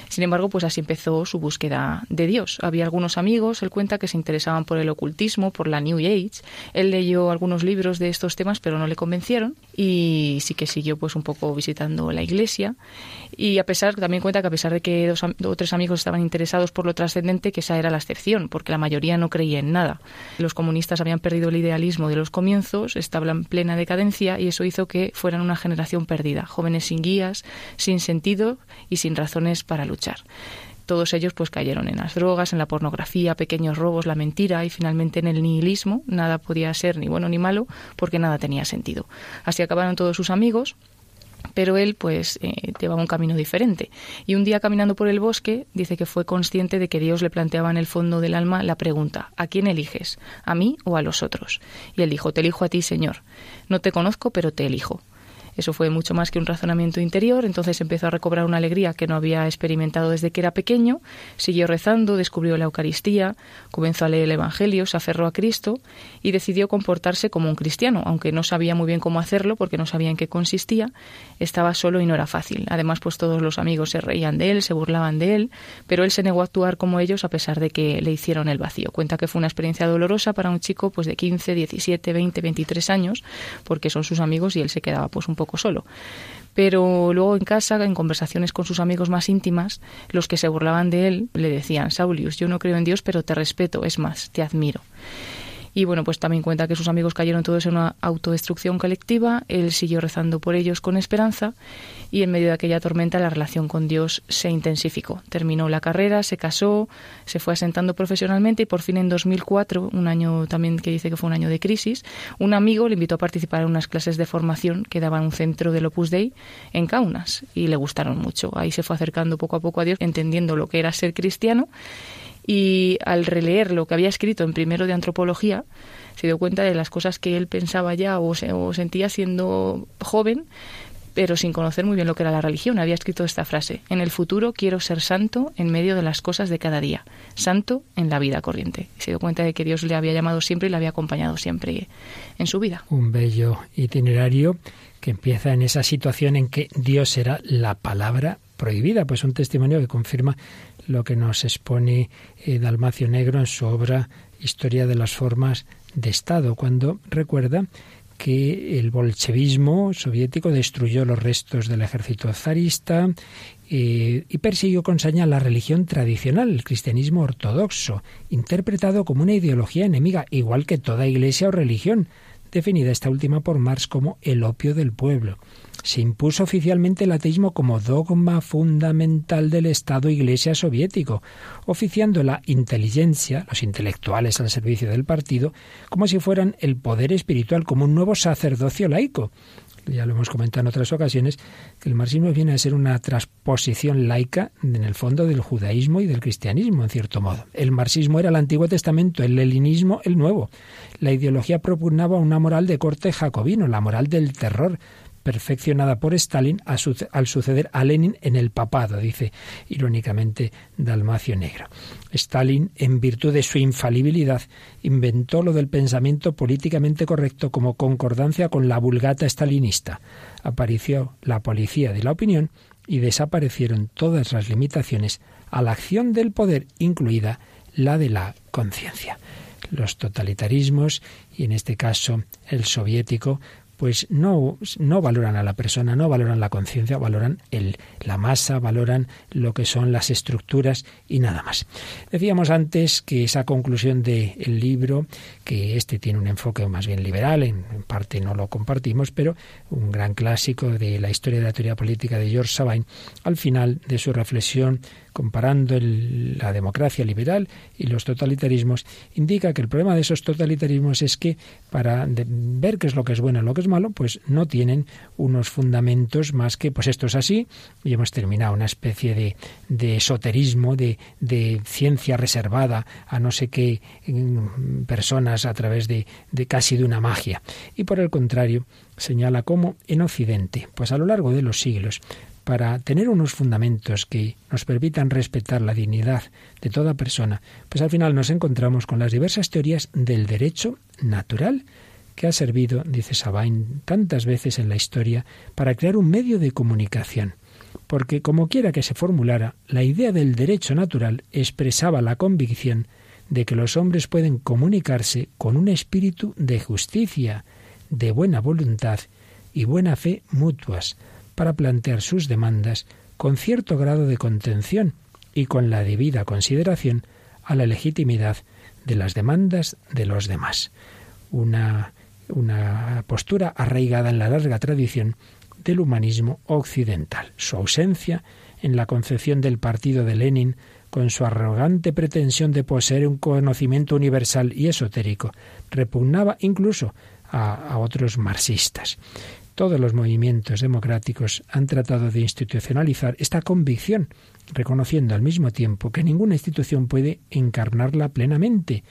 Sin embargo, pues así empezó su búsqueda de Dios. Había algunos amigos, él cuenta, que se interesaban por el ocultismo, por la New Age. Él leyó algunos libros de estos temas, pero no le convencieron y sí que siguió pues un poco visitando la iglesia y a pesar, también cuenta que a pesar de que dos, o tres amigos estaban interesados por lo trascendente, que esa era la excepción, porque la mayoría no creía en nada. Los comunistas habían perdido el idealismo de los comienzos, estaban en plena decadencia y eso hizo que fueran una generación perdida, jóvenes sin guías, sin sentido y sin razones para luchar todos ellos pues cayeron en las drogas, en la pornografía, pequeños robos, la mentira y finalmente en el nihilismo. Nada podía ser ni bueno ni malo porque nada tenía sentido. Así acabaron todos sus amigos pero él pues eh, llevaba un camino diferente. Y un día caminando por el bosque dice que fue consciente de que Dios le planteaba en el fondo del alma la pregunta, ¿a quién eliges? ¿A mí o a los otros? Y él dijo, te elijo a ti, Señor. No te conozco, pero te elijo. Eso fue mucho más que un razonamiento interior, entonces empezó a recobrar una alegría que no había experimentado desde que era pequeño, siguió rezando, descubrió la Eucaristía, comenzó a leer el Evangelio, se aferró a Cristo y decidió comportarse como un cristiano, aunque no sabía muy bien cómo hacerlo porque no sabía en qué consistía, estaba solo y no era fácil. Además, pues todos los amigos se reían de él, se burlaban de él, pero él se negó a actuar como ellos a pesar de que le hicieron el vacío. Cuenta que fue una experiencia dolorosa para un chico pues de 15, 17, 20, 23 años, porque son sus amigos y él se quedaba pues un poco solo. Pero luego en casa, en conversaciones con sus amigos más íntimas, los que se burlaban de él le decían, Saulius, yo no creo en Dios, pero te respeto, es más, te admiro. Y bueno, pues también cuenta que sus amigos cayeron todos en una autodestrucción colectiva, él siguió rezando por ellos con esperanza y en medio de aquella tormenta la relación con Dios se intensificó. Terminó la carrera, se casó, se fue asentando profesionalmente y por fin en 2004, un año también que dice que fue un año de crisis, un amigo le invitó a participar en unas clases de formación que daban un centro del Opus Dei en Kaunas y le gustaron mucho. Ahí se fue acercando poco a poco a Dios, entendiendo lo que era ser cristiano y al releer lo que había escrito en primero de antropología, se dio cuenta de las cosas que él pensaba ya o, sentía siendo joven, pero sin conocer muy bien lo que era la religión. Había escrito esta frase, en el futuro quiero ser santo en medio de las cosas de cada día, santo en la vida corriente. se dio cuenta de que Dios le había llamado siempre y le había acompañado siempre en su vida. Un bello itinerario que empieza en esa situación en que Dios era la palabra prohibida, pues un testimonio que confirma lo que nos expone eh, Dalmacio Negro en su obra Historia de las formas de Estado, cuando recuerda que el bolchevismo soviético destruyó los restos del ejército zarista eh, y persiguió con saña la religión tradicional, el cristianismo ortodoxo, interpretado como una ideología enemiga, igual que toda iglesia o religión, definida esta última por Marx como el opio del pueblo se impuso oficialmente el ateísmo como dogma fundamental del Estado Iglesia soviético, oficiando la inteligencia, los intelectuales al servicio del partido, como si fueran el poder espiritual, como un nuevo sacerdocio laico. ya lo hemos comentado en otras ocasiones, que el marxismo viene a ser una transposición laica en el fondo del judaísmo y del cristianismo, en cierto modo. El marxismo era el Antiguo Testamento, el leninismo el Nuevo. La ideología propugnaba una moral de corte jacobino, la moral del terror, perfeccionada por Stalin al suceder a Lenin en el papado, dice irónicamente Dalmacio Negro. Stalin, en virtud de su infalibilidad, inventó lo del pensamiento políticamente correcto como concordancia con la vulgata stalinista. Apareció la policía de la opinión y desaparecieron todas las limitaciones a la acción del poder, incluida la de la conciencia. Los totalitarismos, y en este caso el soviético, pues no, no valoran a la persona, no valoran la conciencia, valoran el, la masa, valoran lo que son las estructuras y nada más. Decíamos antes que esa conclusión del libro, que este tiene un enfoque más bien liberal, en, parte no lo compartimos, pero un gran clásico de la historia de la teoría política de George Sabine, al final de su reflexión comparando la democracia liberal y los totalitarismos, indica que el problema de esos totalitarismos es que para ver qué es lo que es bueno y lo que es malo, pues no tienen unos fundamentos más que, pues esto es así, y hemos terminado una especie de, de esoterismo, de, de, ciencia reservada a no sé qué mm, personas a través de, de casi de una magia. Y por el contrario, señala cómo en Occidente, pues a lo largo de los siglos, para tener unos fundamentos que nos permitan respetar la dignidad de toda persona, pues al final nos encontramos con las diversas teorías del derecho natural que ha servido, dice Sabain, tantas veces en la historia para crear un medio de comunicación. Porque, como quiera que se formulara, la idea del derecho natural expresaba la convicción de que los hombres pueden comunicarse con un espíritu de justicia, de buena voluntad y buena fe mutuas, para plantear sus demandas con cierto grado de contención y con la debida consideración a la legitimidad de las demandas de los demás. Una, una postura arraigada en la larga tradición del humanismo occidental. Su ausencia en la concepción del partido de Lenin, con su arrogante pretensión de poseer un conocimiento universal y esotérico, repugnaba incluso a, a otros marxistas. Todos los movimientos democráticos han tratado de institucionalizar esta convicción, reconociendo al mismo tiempo que ninguna institución puede encarnarla plenamente.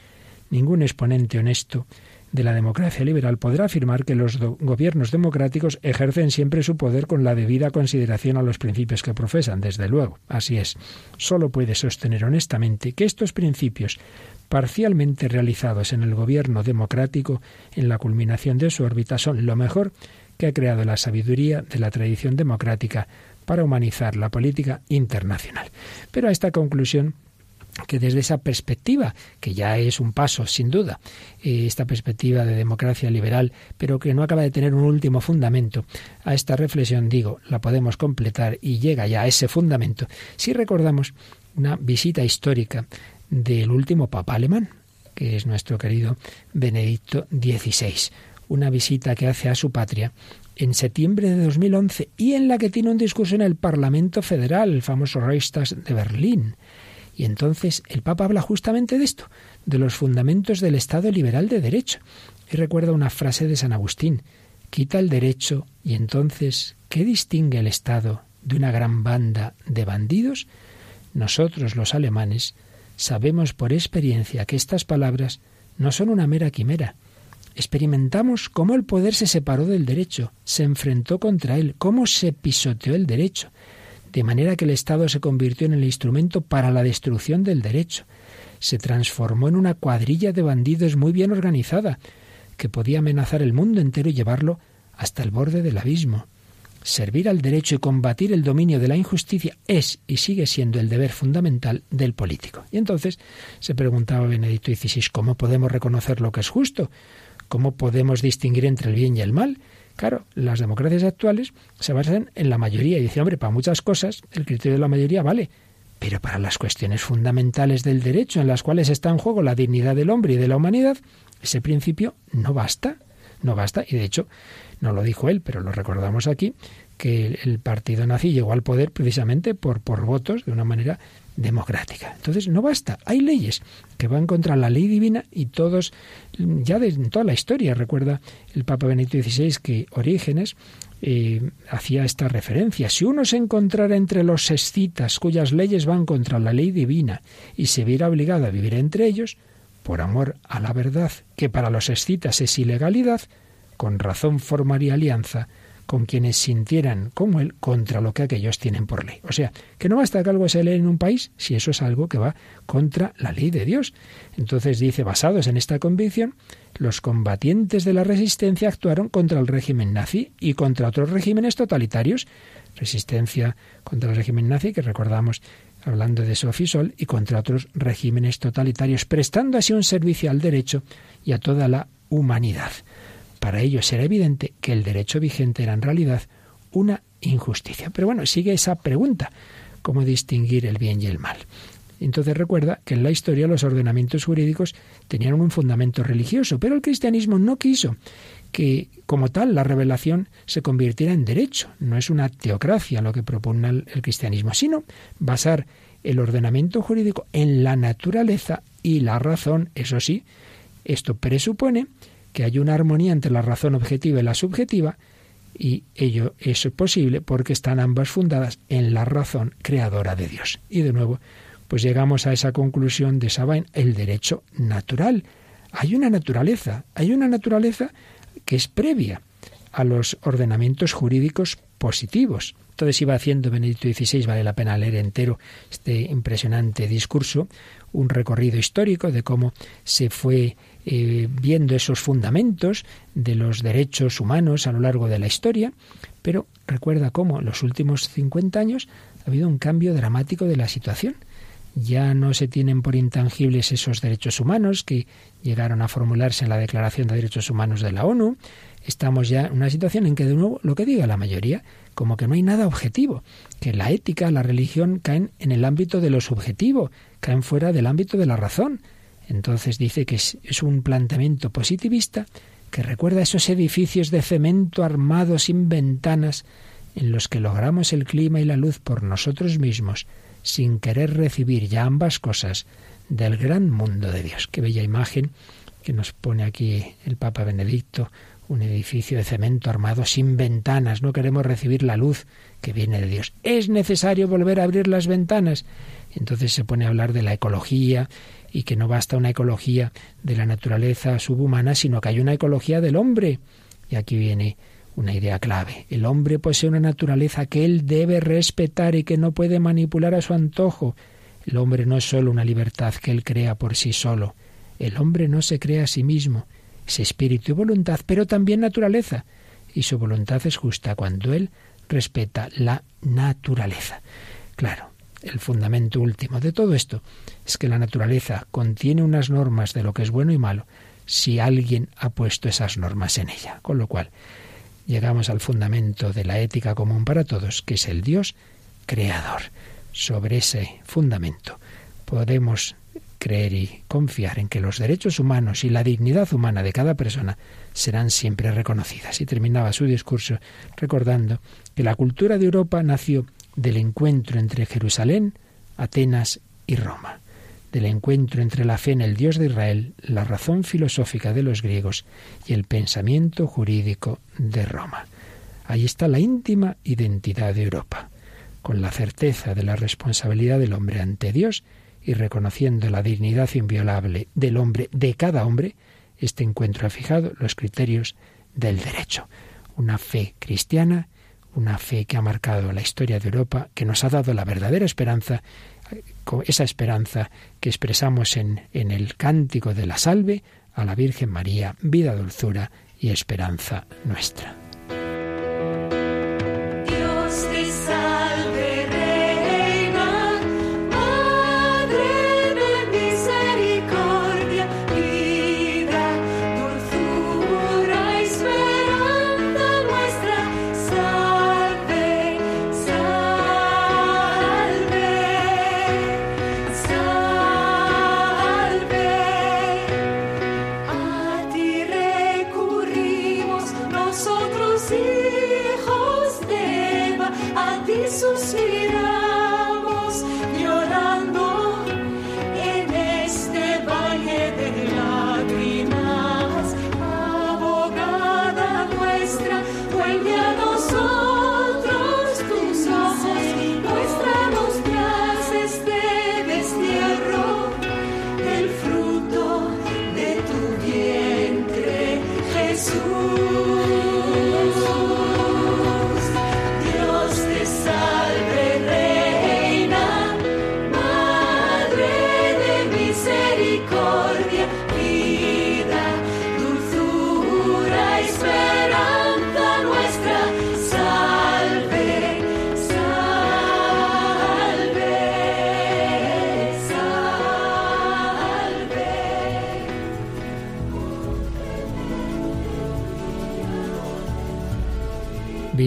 Ningún exponente honesto de la democracia liberal podrá afirmar que los gobiernos democráticos ejercen siempre su poder con la debida consideración a los principios que profesan, desde luego. Así es. Solo puede sostener honestamente que estos principios parcialmente realizados en el gobierno democrático en la culminación de su órbita son lo mejor que ha creado la sabiduría de la tradición democrática para humanizar la política internacional. Pero a esta conclusión que desde esa perspectiva, que ya es un paso sin duda, eh, esta perspectiva de democracia liberal, pero que no acaba de tener un último fundamento, a esta reflexión digo, la podemos completar y llega ya a ese fundamento si recordamos una visita histórica del último papa alemán, que es nuestro querido Benedicto XVI una visita que hace a su patria en septiembre de 2011 y en la que tiene un discurso en el Parlamento Federal, el famoso Reichstag de Berlín. Y entonces el Papa habla justamente de esto, de los fundamentos del Estado liberal de derecho. Y recuerda una frase de San Agustín, quita el derecho y entonces, ¿qué distingue el Estado de una gran banda de bandidos? Nosotros los alemanes sabemos por experiencia que estas palabras no son una mera quimera, experimentamos cómo el poder se separó del derecho, se enfrentó contra él, cómo se pisoteó el derecho, de manera que el Estado se convirtió en el instrumento para la destrucción del derecho. Se transformó en una cuadrilla de bandidos muy bien organizada, que podía amenazar el mundo entero y llevarlo hasta el borde del abismo. Servir al derecho y combatir el dominio de la injusticia es y sigue siendo el deber fundamental del político. Y entonces se preguntaba Benedicto XVI, ¿cómo podemos reconocer lo que es justo? ¿Cómo podemos distinguir entre el bien y el mal? Claro, las democracias actuales se basan en la mayoría y dice, hombre, para muchas cosas el criterio de la mayoría vale, pero para las cuestiones fundamentales del derecho en las cuales está en juego la dignidad del hombre y de la humanidad, ese principio no basta, no basta. Y de hecho, no lo dijo él, pero lo recordamos aquí, que el partido nazi llegó al poder precisamente por, por votos de una manera democrática. Entonces no basta, hay leyes que van contra la ley divina y todos, ya de toda la historia, recuerda el Papa Benedicto XVI que Orígenes eh, hacía esta referencia. Si uno se encontrara entre los escitas cuyas leyes van contra la ley divina y se viera obligado a vivir entre ellos, por amor a la verdad, que para los escitas es ilegalidad, con razón formaría alianza con quienes sintieran como él contra lo que aquellos tienen por ley. O sea, que no basta que algo se lee en un país si eso es algo que va contra la ley de Dios. Entonces dice, basados en esta convicción, los combatientes de la resistencia actuaron contra el régimen nazi y contra otros regímenes totalitarios. Resistencia contra el régimen nazi, que recordamos hablando de Sofisol, y contra otros regímenes totalitarios, prestando así un servicio al derecho y a toda la humanidad. Para ellos era evidente que el derecho vigente era en realidad una injusticia. Pero bueno, sigue esa pregunta, ¿cómo distinguir el bien y el mal? Entonces recuerda que en la historia los ordenamientos jurídicos tenían un fundamento religioso, pero el cristianismo no quiso que como tal la revelación se convirtiera en derecho. No es una teocracia lo que propone el, cristianismo, sino basar el ordenamiento jurídico en la naturaleza y la razón. Eso sí, esto presupone que hay una armonía entre la razón objetiva y la subjetiva, y ello es posible porque están ambas fundadas en la razón creadora de Dios. Y de nuevo, pues llegamos a esa conclusión de Sabain, el derecho natural. Hay una naturaleza, hay una naturaleza que es previa a los ordenamientos jurídicos positivos. Entonces iba haciendo Benedicto XVI, vale la pena leer entero este impresionante discurso, un recorrido histórico de cómo se fue eh, viendo esos fundamentos de los derechos humanos a lo largo de la historia, pero recuerda cómo en los últimos 50 años ha habido un cambio dramático de la situación. Ya no se tienen por intangibles esos derechos humanos que llegaron a formularse en la Declaración de Derechos Humanos de la ONU. Estamos ya en una situación en que, de nuevo, lo que diga la mayoría, como que no hay nada objetivo, que la ética, la religión caen en el ámbito de lo subjetivo, caen fuera del ámbito de la razón. Entonces dice que es, un planteamiento positivista que recuerda esos edificios de cemento armados sin ventanas en los que logramos el clima y la luz por nosotros mismos, sin querer recibir ya ambas cosas del gran mundo de Dios. Qué bella imagen que nos pone aquí el Papa Benedicto, un edificio de cemento armado sin ventanas. No queremos recibir la luz que viene de Dios. Es necesario volver a abrir las ventanas. Entonces se pone a hablar de la ecología y que no basta una ecología de la naturaleza subhumana, sino que hay una ecología del hombre. Y aquí viene una idea clave. El hombre posee una naturaleza que él debe respetar y que no puede manipular a su antojo. El hombre no es solo una libertad que él crea por sí solo. El hombre no se crea a sí mismo. Es espíritu y voluntad, pero también naturaleza. Y su voluntad es justa cuando él respeta la naturaleza. Claro, el fundamento último de todo esto es que la naturaleza contiene unas normas de lo que es bueno y malo si alguien ha puesto esas normas en ella. Con lo cual, llegamos al fundamento de la ética común para todos, que es el Dios creador. Sobre ese fundamento podemos creer y confiar en que los derechos humanos y la dignidad humana de cada persona serán siempre reconocidas. Y terminaba su discurso recordando que la cultura de Europa nació del encuentro entre Jerusalén, Atenas y Roma, del encuentro entre la fe en el Dios de Israel, la razón filosófica de los griegos y el pensamiento jurídico de Roma. Ahí está la íntima identidad de Europa, con la certeza de la responsabilidad del hombre ante Dios y reconociendo la dignidad inviolable del hombre, de cada hombre, este encuentro ha fijado los criterios del derecho. Una fe cristiana una fe que ha marcado la historia de Europa, que nos ha dado la verdadera esperanza, esa esperanza que expresamos en, en el cántico de la salve a la Virgen María, vida, dulzura y esperanza nuestra.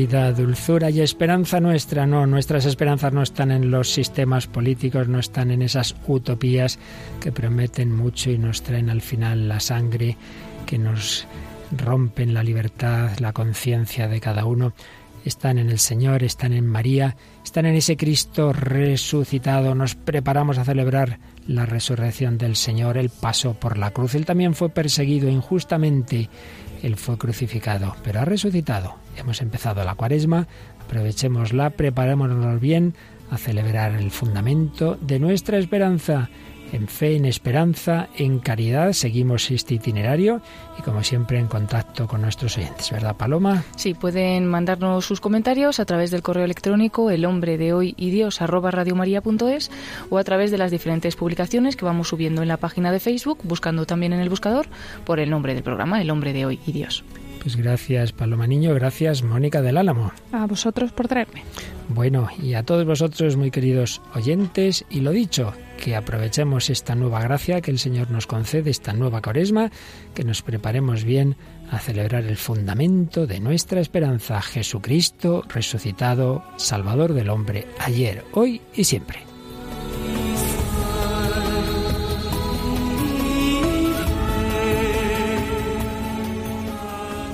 Dulzura y esperanza nuestra. No, nuestras esperanzas no están en los sistemas políticos, no están en esas utopías que prometen mucho y nos traen al final la sangre, que nos rompen la libertad, la conciencia de cada uno. Están en el Señor, están en María, están en ese Cristo resucitado. Nos preparamos a celebrar la resurrección del Señor. Él pasó por la cruz. Él también fue perseguido injustamente. Él fue crucificado, pero ha resucitado. Hemos empezado la cuaresma, aprovechémosla, preparémonos bien a celebrar el fundamento de nuestra esperanza en fe, en esperanza, en caridad. Seguimos este itinerario y como siempre en contacto con nuestros oyentes, ¿verdad Paloma? Sí, pueden mandarnos sus comentarios a través del correo electrónico el hombre de hoy y Dios arroba o a través de las diferentes publicaciones que vamos subiendo en la página de Facebook, buscando también en el buscador por el nombre del programa, el hombre de hoy y Dios. Pues gracias Paloma Niño, gracias Mónica del Álamo. A vosotros por traerme. Bueno, y a todos vosotros, muy queridos oyentes, y lo dicho, que aprovechemos esta nueva gracia que el Señor nos concede, esta nueva cuaresma, que nos preparemos bien a celebrar el fundamento de nuestra esperanza, Jesucristo resucitado, Salvador del hombre, ayer, hoy y siempre.